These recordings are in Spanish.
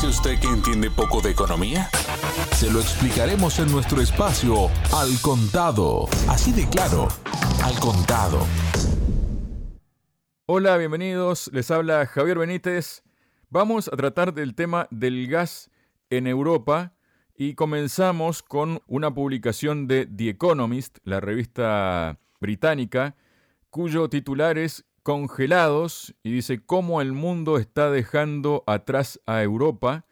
dice usted que entiende poco de economía? Se lo explicaremos en nuestro espacio Al Contado. Así de claro, Al Contado. Hola, bienvenidos. Les habla Javier Benítez. Vamos a tratar del tema del gas en Europa y comenzamos con una publicación de The Economist, la revista británica, cuyo titular es Congelados y dice cómo el mundo está dejando atrás a Europa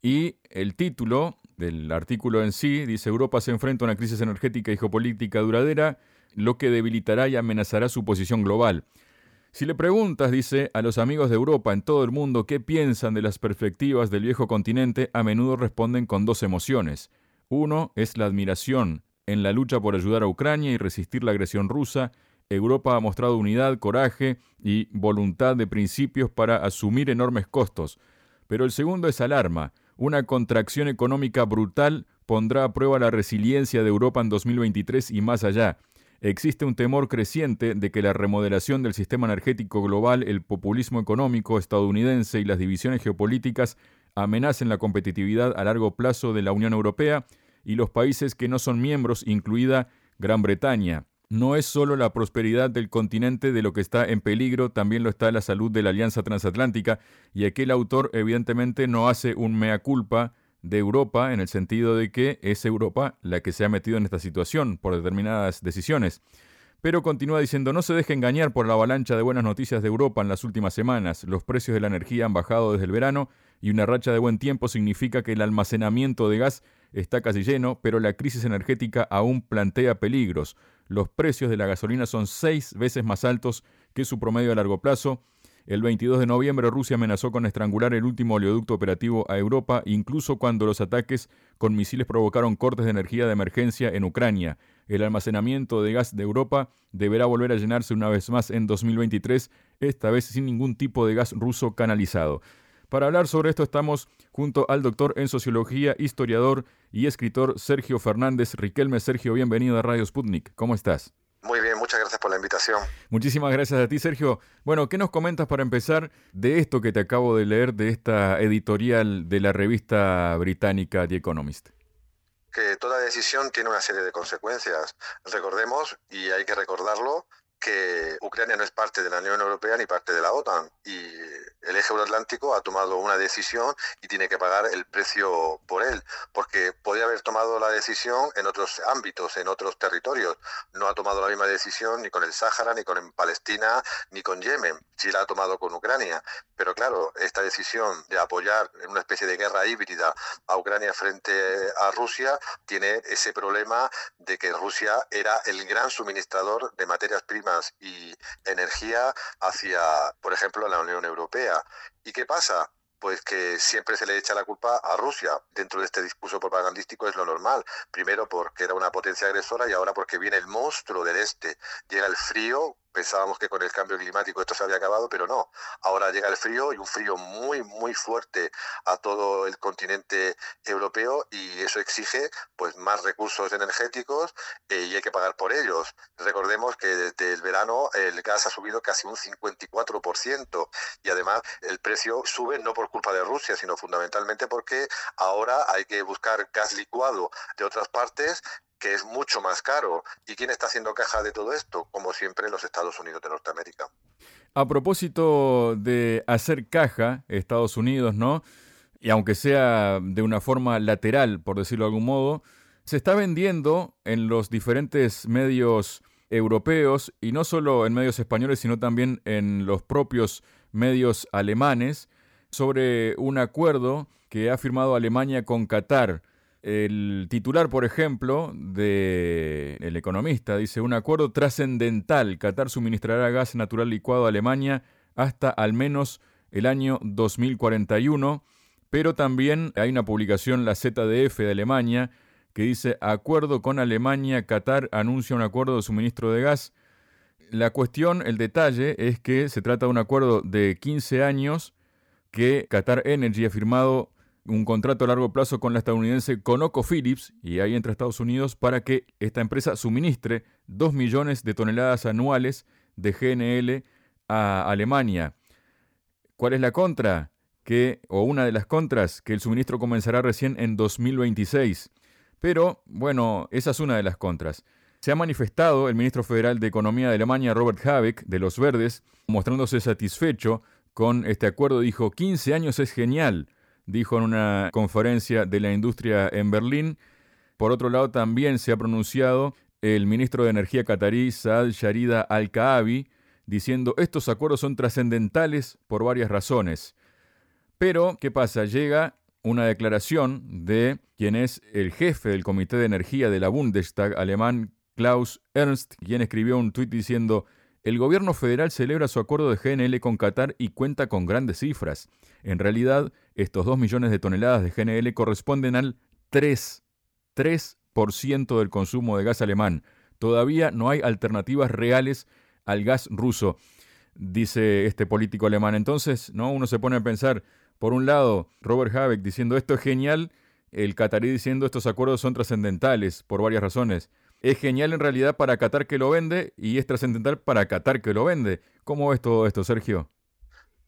y el título del artículo en sí dice Europa se enfrenta a una crisis energética y geopolítica duradera, lo que debilitará y amenazará su posición global. Si le preguntas, dice, a los amigos de Europa en todo el mundo qué piensan de las perspectivas del viejo continente, a menudo responden con dos emociones. Uno es la admiración en la lucha por ayudar a Ucrania y resistir la agresión rusa. Europa ha mostrado unidad, coraje y voluntad de principios para asumir enormes costos. Pero el segundo es alarma. Una contracción económica brutal pondrá a prueba la resiliencia de Europa en 2023 y más allá existe un temor creciente de que la remodelación del sistema energético global, el populismo económico estadounidense y las divisiones geopolíticas amenacen la competitividad a largo plazo de la Unión Europea y los países que no son miembros, incluida Gran Bretaña. No es solo la prosperidad del continente de lo que está en peligro, también lo está la salud de la Alianza Transatlántica, y aquel autor evidentemente no hace un mea culpa de Europa en el sentido de que es Europa la que se ha metido en esta situación por determinadas decisiones. Pero continúa diciendo, no se deje engañar por la avalancha de buenas noticias de Europa en las últimas semanas. Los precios de la energía han bajado desde el verano y una racha de buen tiempo significa que el almacenamiento de gas está casi lleno, pero la crisis energética aún plantea peligros. Los precios de la gasolina son seis veces más altos que su promedio a largo plazo el 22 de noviembre Rusia amenazó con estrangular el último oleoducto operativo a Europa, incluso cuando los ataques con misiles provocaron cortes de energía de emergencia en Ucrania. El almacenamiento de gas de Europa deberá volver a llenarse una vez más en 2023, esta vez sin ningún tipo de gas ruso canalizado. Para hablar sobre esto estamos junto al doctor en sociología, historiador y escritor Sergio Fernández. Riquelme, Sergio, bienvenido a Radio Sputnik. ¿Cómo estás? Muy bien, muchas gracias por la invitación. Muchísimas gracias a ti, Sergio. Bueno, ¿qué nos comentas para empezar de esto que te acabo de leer, de esta editorial de la revista británica The Economist? Que toda decisión tiene una serie de consecuencias. Recordemos, y hay que recordarlo, que Ucrania no es parte de la Unión Europea ni parte de la OTAN y el eje euroatlántico ha tomado una decisión y tiene que pagar el precio por él, porque podría haber tomado la decisión en otros ámbitos, en otros territorios. No ha tomado la misma decisión ni con el Sáhara, ni con Palestina, ni con Yemen. Sí la ha tomado con Ucrania. Pero claro, esta decisión de apoyar en una especie de guerra híbrida a Ucrania frente a Rusia tiene ese problema de que Rusia era el gran suministrador de materias primas y energía hacia, por ejemplo, la Unión Europea. ¿Y qué pasa? pues que siempre se le echa la culpa a Rusia. Dentro de este discurso propagandístico es lo normal. Primero porque era una potencia agresora y ahora porque viene el monstruo del este. Llega el frío, pensábamos que con el cambio climático esto se había acabado, pero no. Ahora llega el frío y un frío muy, muy fuerte a todo el continente europeo y eso exige pues más recursos energéticos eh, y hay que pagar por ellos. Recordemos que desde el verano el gas ha subido casi un 54% y además el precio sube no por culpa de Rusia, sino fundamentalmente porque ahora hay que buscar gas licuado de otras partes que es mucho más caro. ¿Y quién está haciendo caja de todo esto? Como siempre, los Estados Unidos de Norteamérica. A propósito de hacer caja, Estados Unidos, ¿no? Y aunque sea de una forma lateral, por decirlo de algún modo, se está vendiendo en los diferentes medios europeos, y no solo en medios españoles, sino también en los propios medios alemanes, sobre un acuerdo que ha firmado Alemania con Qatar el titular, por ejemplo, de El Economista dice, un acuerdo trascendental. Qatar suministrará gas natural licuado a Alemania hasta al menos el año 2041. Pero también hay una publicación, la ZDF de Alemania, que dice, acuerdo con Alemania, Qatar anuncia un acuerdo de suministro de gas. La cuestión, el detalle, es que se trata de un acuerdo de 15 años que Qatar Energy ha firmado un contrato a largo plazo con la estadounidense ConocoPhillips, y ahí entra Estados Unidos, para que esta empresa suministre 2 millones de toneladas anuales de GNL a Alemania. ¿Cuál es la contra? que, o una de las contras, que el suministro comenzará recién en 2026. Pero, bueno, esa es una de las contras. Se ha manifestado el ministro federal de Economía de Alemania, Robert Habeck, de los Verdes, mostrándose satisfecho con este acuerdo. Dijo, 15 años es genial, dijo en una conferencia de la industria en Berlín. Por otro lado, también se ha pronunciado el ministro de Energía catarí, Saad Sharida Al-Kaabi, diciendo, estos acuerdos son trascendentales por varias razones. Pero, ¿qué pasa? Llega una declaración de quien es el jefe del Comité de Energía de la Bundestag alemán, Klaus Ernst, quien escribió un tuit diciendo, el gobierno federal celebra su acuerdo de GNL con Qatar y cuenta con grandes cifras. En realidad, estos 2 millones de toneladas de GNL corresponden al 3, 3% del consumo de gas alemán. Todavía no hay alternativas reales al gas ruso, dice este político alemán. Entonces, ¿no? uno se pone a pensar, por un lado, Robert Habeck diciendo esto es genial, el catarí diciendo estos acuerdos son trascendentales por varias razones. Es genial en realidad para Qatar que lo vende y es trascendental para Qatar que lo vende. ¿Cómo ves todo esto, Sergio?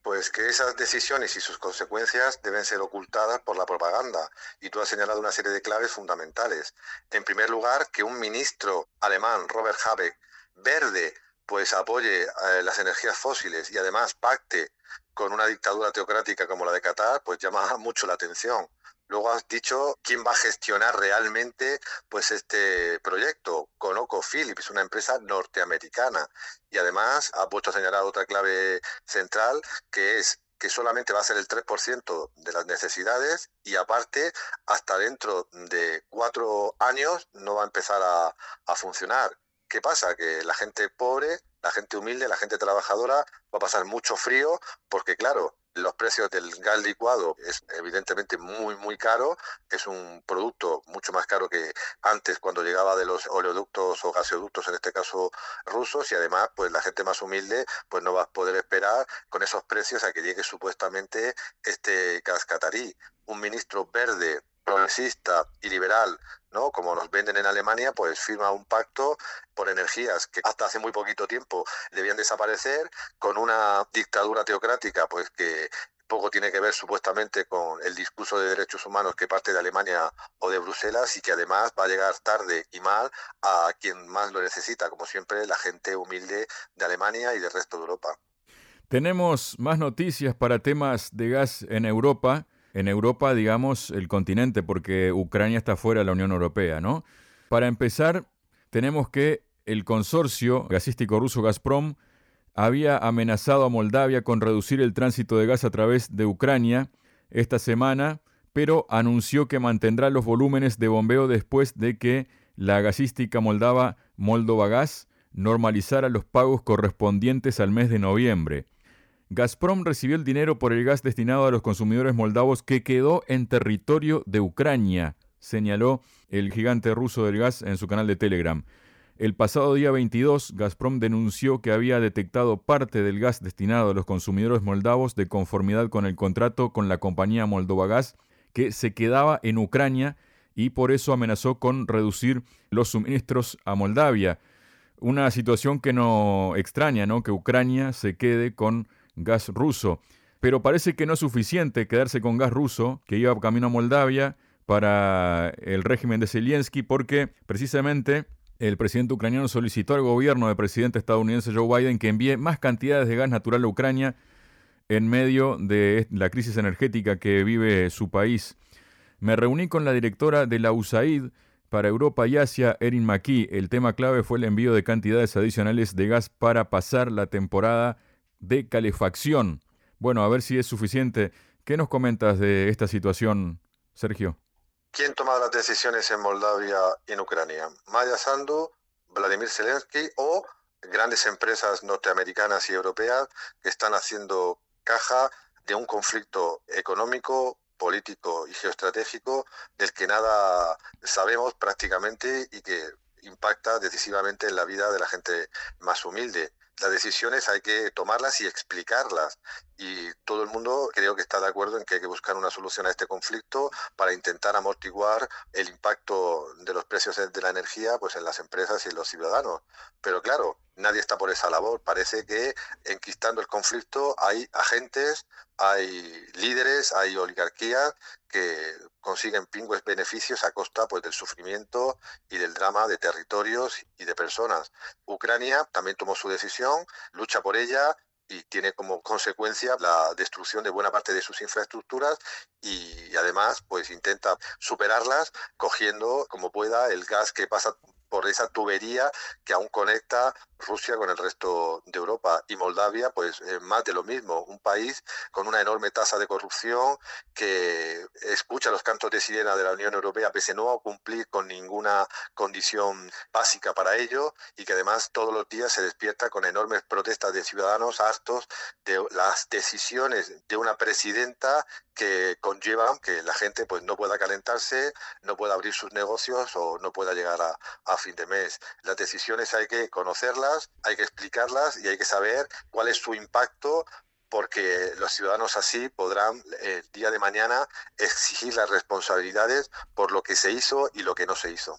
Pues que esas decisiones y sus consecuencias deben ser ocultadas por la propaganda. Y tú has señalado una serie de claves fundamentales. En primer lugar, que un ministro alemán, Robert Habeck, verde, pues apoye eh, las energías fósiles y además pacte con una dictadura teocrática como la de Qatar, pues llama mucho la atención. Luego has dicho quién va a gestionar realmente pues este proyecto. Philips, una empresa norteamericana. Y además ha puesto a señalar otra clave central que es que solamente va a ser el 3% de las necesidades y aparte hasta dentro de cuatro años no va a empezar a, a funcionar. ¿Qué pasa? Que la gente pobre la gente humilde, la gente trabajadora va a pasar mucho frío porque, claro, los precios del gas licuado es evidentemente muy, muy caro. Es un producto mucho más caro que antes cuando llegaba de los oleoductos o gasoductos, en este caso rusos, y además, pues la gente más humilde pues no va a poder esperar con esos precios a que llegue supuestamente este gas catarí. Un ministro verde progresista y liberal, ¿no? Como nos venden en Alemania, pues firma un pacto por energías que hasta hace muy poquito tiempo debían desaparecer, con una dictadura teocrática, pues que poco tiene que ver supuestamente con el discurso de derechos humanos que parte de Alemania o de Bruselas y que además va a llegar tarde y mal a quien más lo necesita, como siempre la gente humilde de Alemania y del resto de Europa. Tenemos más noticias para temas de gas en Europa en Europa, digamos, el continente, porque Ucrania está fuera de la Unión Europea, ¿no? Para empezar, tenemos que el consorcio gasístico ruso Gazprom había amenazado a Moldavia con reducir el tránsito de gas a través de Ucrania esta semana, pero anunció que mantendrá los volúmenes de bombeo después de que la gasística moldava Moldova Gas normalizara los pagos correspondientes al mes de noviembre. Gazprom recibió el dinero por el gas destinado a los consumidores moldavos que quedó en territorio de Ucrania, señaló el gigante ruso del gas en su canal de Telegram. El pasado día 22, Gazprom denunció que había detectado parte del gas destinado a los consumidores moldavos de conformidad con el contrato con la compañía Moldova Gas, que se quedaba en Ucrania y por eso amenazó con reducir los suministros a Moldavia. Una situación que no extraña, ¿no? Que Ucrania se quede con gas ruso. Pero parece que no es suficiente quedarse con gas ruso que iba camino a Moldavia para el régimen de Zelensky porque precisamente el presidente ucraniano solicitó al gobierno del presidente estadounidense Joe Biden que envíe más cantidades de gas natural a Ucrania en medio de la crisis energética que vive su país. Me reuní con la directora de la USAID para Europa y Asia, Erin McKee. El tema clave fue el envío de cantidades adicionales de gas para pasar la temporada de calefacción. Bueno, a ver si es suficiente. ¿Qué nos comentas de esta situación, Sergio? ¿Quién toma las decisiones en Moldavia y en Ucrania? Maya Sandu, Vladimir Zelensky o grandes empresas norteamericanas y europeas que están haciendo caja de un conflicto económico, político y geoestratégico del que nada sabemos prácticamente y que impacta decisivamente en la vida de la gente más humilde las decisiones hay que tomarlas y explicarlas. Y todo el mundo creo que está de acuerdo en que hay que buscar una solución a este conflicto para intentar amortiguar el impacto de los precios de la energía pues en las empresas y en los ciudadanos. Pero claro, nadie está por esa labor. Parece que enquistando el conflicto hay agentes, hay líderes, hay oligarquías que consiguen pingües beneficios a costa pues, del sufrimiento y del drama de territorios y de personas. Ucrania también tomó su decisión, lucha por ella y tiene como consecuencia la destrucción de buena parte de sus infraestructuras y además pues intenta superarlas cogiendo como pueda el gas que pasa por esa tubería que aún conecta Rusia con el resto de Europa y Moldavia, pues eh, más de lo mismo, un país con una enorme tasa de corrupción que escucha los cantos de sirena de la Unión Europea pese a no cumplir con ninguna condición básica para ello y que además todos los días se despierta con enormes protestas de ciudadanos hartos de las decisiones de una presidenta que conllevan que la gente pues no pueda calentarse, no pueda abrir sus negocios o no pueda llegar a, a fin de mes. Las decisiones hay que conocerlas, hay que explicarlas y hay que saber cuál es su impacto porque los ciudadanos así podrán el día de mañana exigir las responsabilidades por lo que se hizo y lo que no se hizo.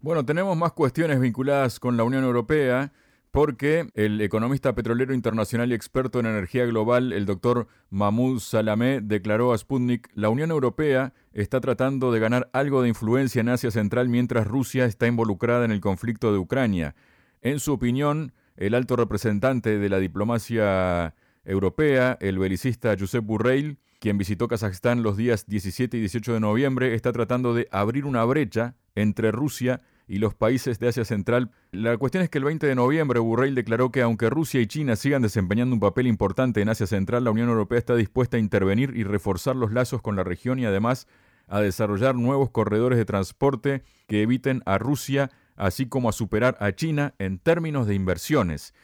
Bueno, tenemos más cuestiones vinculadas con la Unión Europea porque el economista petrolero internacional y experto en energía global, el doctor Mahmoud Salamé, declaró a Sputnik, la Unión Europea está tratando de ganar algo de influencia en Asia Central mientras Rusia está involucrada en el conflicto de Ucrania. En su opinión, el alto representante de la diplomacia europea, el belicista Josep Burrell, quien visitó Kazajstán los días 17 y 18 de noviembre, está tratando de abrir una brecha entre Rusia y los países de Asia Central. La cuestión es que el 20 de noviembre Burrell declaró que aunque Rusia y China sigan desempeñando un papel importante en Asia Central, la Unión Europea está dispuesta a intervenir y reforzar los lazos con la región y además a desarrollar nuevos corredores de transporte que eviten a Rusia, así como a superar a China en términos de inversiones.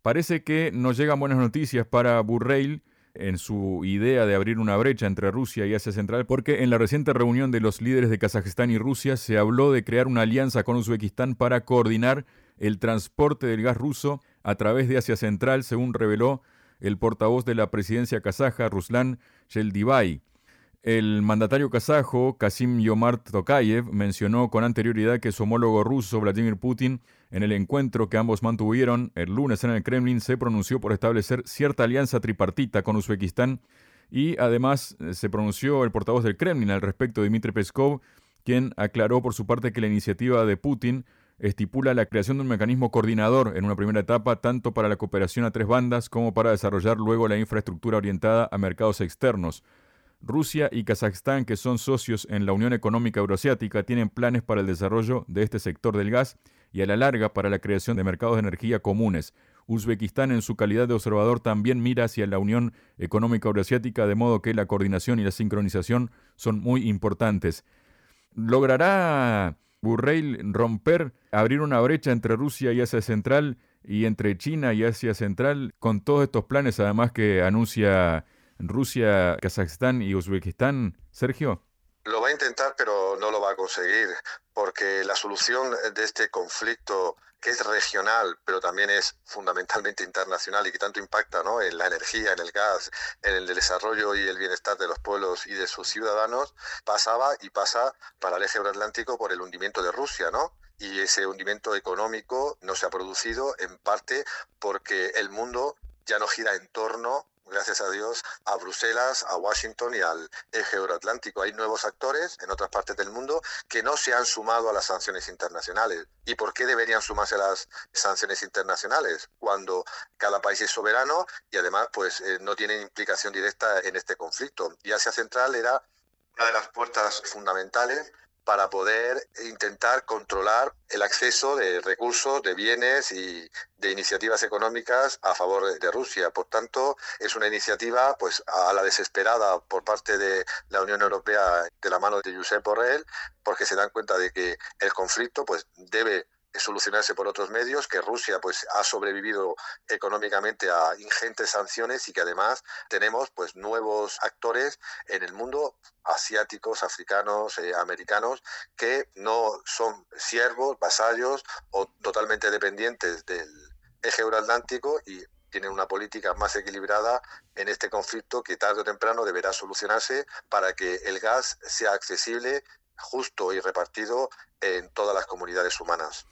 Parece que nos llegan buenas noticias para Burrell en su idea de abrir una brecha entre Rusia y Asia Central, porque en la reciente reunión de los líderes de Kazajistán y Rusia se habló de crear una alianza con Uzbekistán para coordinar el transporte del gas ruso a través de Asia Central, según reveló el portavoz de la presidencia kazaja, Ruslan Sheldivay. El mandatario kazajo, Kasim Yomart Tokayev, mencionó con anterioridad que su homólogo ruso, Vladimir Putin, en el encuentro que ambos mantuvieron el lunes en el Kremlin, se pronunció por establecer cierta alianza tripartita con Uzbekistán y además se pronunció el portavoz del Kremlin al respecto, Dmitry Peskov, quien aclaró por su parte que la iniciativa de Putin estipula la creación de un mecanismo coordinador en una primera etapa tanto para la cooperación a tres bandas como para desarrollar luego la infraestructura orientada a mercados externos. Rusia y Kazajstán, que son socios en la Unión Económica Euroasiática, tienen planes para el desarrollo de este sector del gas y a la larga para la creación de mercados de energía comunes. Uzbekistán, en su calidad de observador, también mira hacia la Unión Económica Euroasiática, de modo que la coordinación y la sincronización son muy importantes. ¿Logrará Burrell romper, abrir una brecha entre Rusia y Asia Central y entre China y Asia Central con todos estos planes, además que anuncia Rusia, Kazajstán y Uzbekistán, Sergio? Lo va a intentar, pero no lo va a conseguir, porque la solución de este conflicto, que es regional, pero también es fundamentalmente internacional y que tanto impacta ¿no? en la energía, en el gas, en el desarrollo y el bienestar de los pueblos y de sus ciudadanos, pasaba y pasa para el eje euroatlántico por el hundimiento de Rusia, ¿no? Y ese hundimiento económico no se ha producido en parte porque el mundo ya no gira en torno gracias a Dios, a Bruselas, a Washington y al eje euroatlántico. Hay nuevos actores en otras partes del mundo que no se han sumado a las sanciones internacionales. ¿Y por qué deberían sumarse a las sanciones internacionales? Cuando cada país es soberano y además pues eh, no tienen implicación directa en este conflicto. Y Asia Central era una de las puertas fundamentales para poder intentar controlar el acceso de recursos, de bienes y de iniciativas económicas a favor de Rusia. Por tanto, es una iniciativa pues a la desesperada por parte de la Unión Europea de la mano de Josep Borrell, porque se dan cuenta de que el conflicto pues debe solucionarse por otros medios, que Rusia pues ha sobrevivido económicamente a ingentes sanciones y que además tenemos pues nuevos actores en el mundo asiáticos, africanos, eh, americanos que no son siervos, vasallos o totalmente dependientes del eje euroatlántico y tienen una política más equilibrada en este conflicto que tarde o temprano deberá solucionarse para que el gas sea accesible, justo y repartido en todas las comunidades humanas.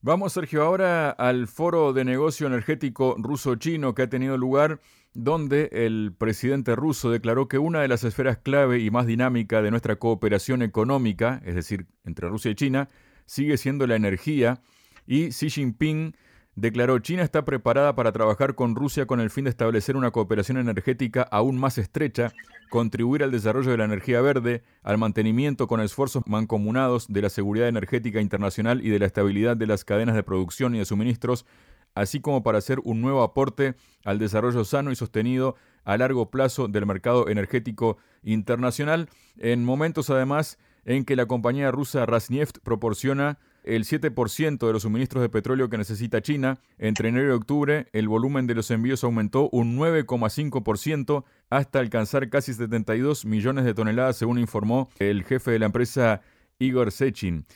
Vamos, Sergio, ahora al foro de negocio energético ruso-chino que ha tenido lugar, donde el presidente ruso declaró que una de las esferas clave y más dinámica de nuestra cooperación económica, es decir, entre Rusia y China, sigue siendo la energía, y Xi Jinping declaró China está preparada para trabajar con Rusia con el fin de establecer una cooperación energética aún más estrecha, contribuir al desarrollo de la energía verde, al mantenimiento con esfuerzos mancomunados de la seguridad energética internacional y de la estabilidad de las cadenas de producción y de suministros, así como para hacer un nuevo aporte al desarrollo sano y sostenido a largo plazo del mercado energético internacional, en momentos además en que la compañía rusa Rasneft proporciona el 7% de los suministros de petróleo que necesita China. Entre enero y octubre, el volumen de los envíos aumentó un 9,5% hasta alcanzar casi 72 millones de toneladas, según informó el jefe de la empresa Igor Sechin.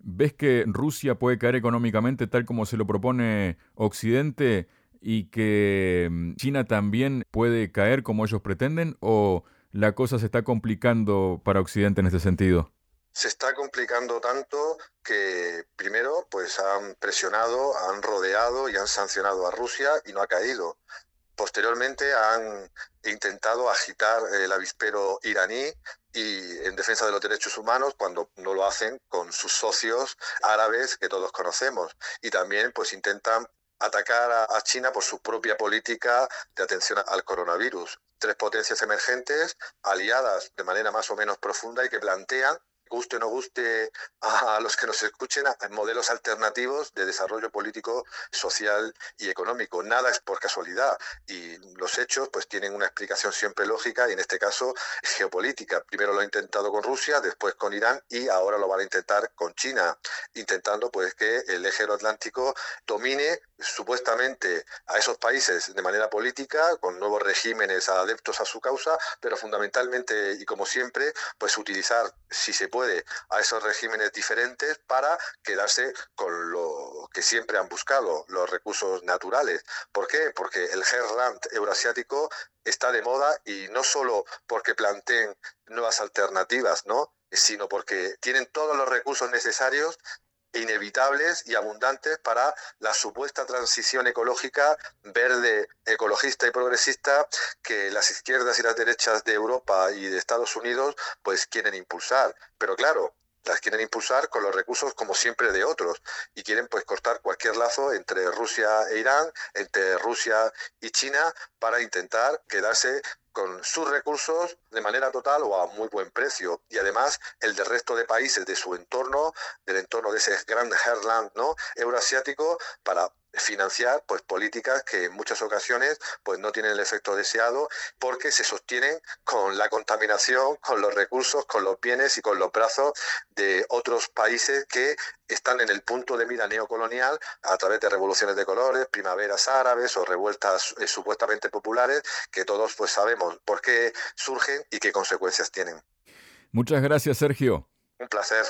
¿Ves que Rusia puede caer económicamente tal como se lo propone Occidente y que mm, China también puede caer como ellos pretenden? ¿O la cosa se está complicando para Occidente en este sentido? Se está complicando tanto que primero pues han presionado, han rodeado y han sancionado a Rusia y no ha caído. Posteriormente han intentado agitar el avispero iraní y en defensa de los derechos humanos cuando no lo hacen con sus socios árabes que todos conocemos y también pues intentan atacar a, China por su propia política de atención al coronavirus. Tres potencias emergentes aliadas de manera más o menos profunda y que plantean guste o no guste a los que nos escuchen, modelos alternativos de desarrollo político, social y económico. Nada es por casualidad y los hechos pues tienen una explicación siempre lógica y en este caso geopolítica. Primero lo ha intentado con Rusia, después con Irán y ahora lo van a intentar con China, intentando pues que el eje atlántico domine supuestamente a esos países de manera política, con nuevos regímenes adeptos a su causa, pero fundamentalmente y como siempre, pues utilizar, si se puede, a esos regímenes diferentes para quedarse con lo que siempre han buscado, los recursos naturales. ¿Por qué? Porque el Herland eurasiático está de moda y no solo porque planteen nuevas alternativas, ¿no? sino porque tienen todos los recursos necesarios inevitables y abundantes para la supuesta transición ecológica verde, ecologista y progresista que las izquierdas y las derechas de Europa y de Estados Unidos pues quieren impulsar. Pero claro, las quieren impulsar con los recursos como siempre de otros y quieren pues cortar cualquier lazo entre Rusia e Irán, entre Rusia y China para intentar quedarse con sus recursos de manera total o a muy buen precio y además el del resto de países de su entorno, del entorno de ese gran herland ¿no? euroasiático para financiar pues políticas que en muchas ocasiones pues no tienen el efecto deseado porque se sostienen con la contaminación, con los recursos, con los bienes y con los brazos de otros países que están en el punto de mira neocolonial a través de revoluciones de colores, primaveras árabes o revueltas eh, supuestamente populares que todos pues sabemos por qué surgen y qué consecuencias tienen. Muchas gracias, Sergio. Un placer.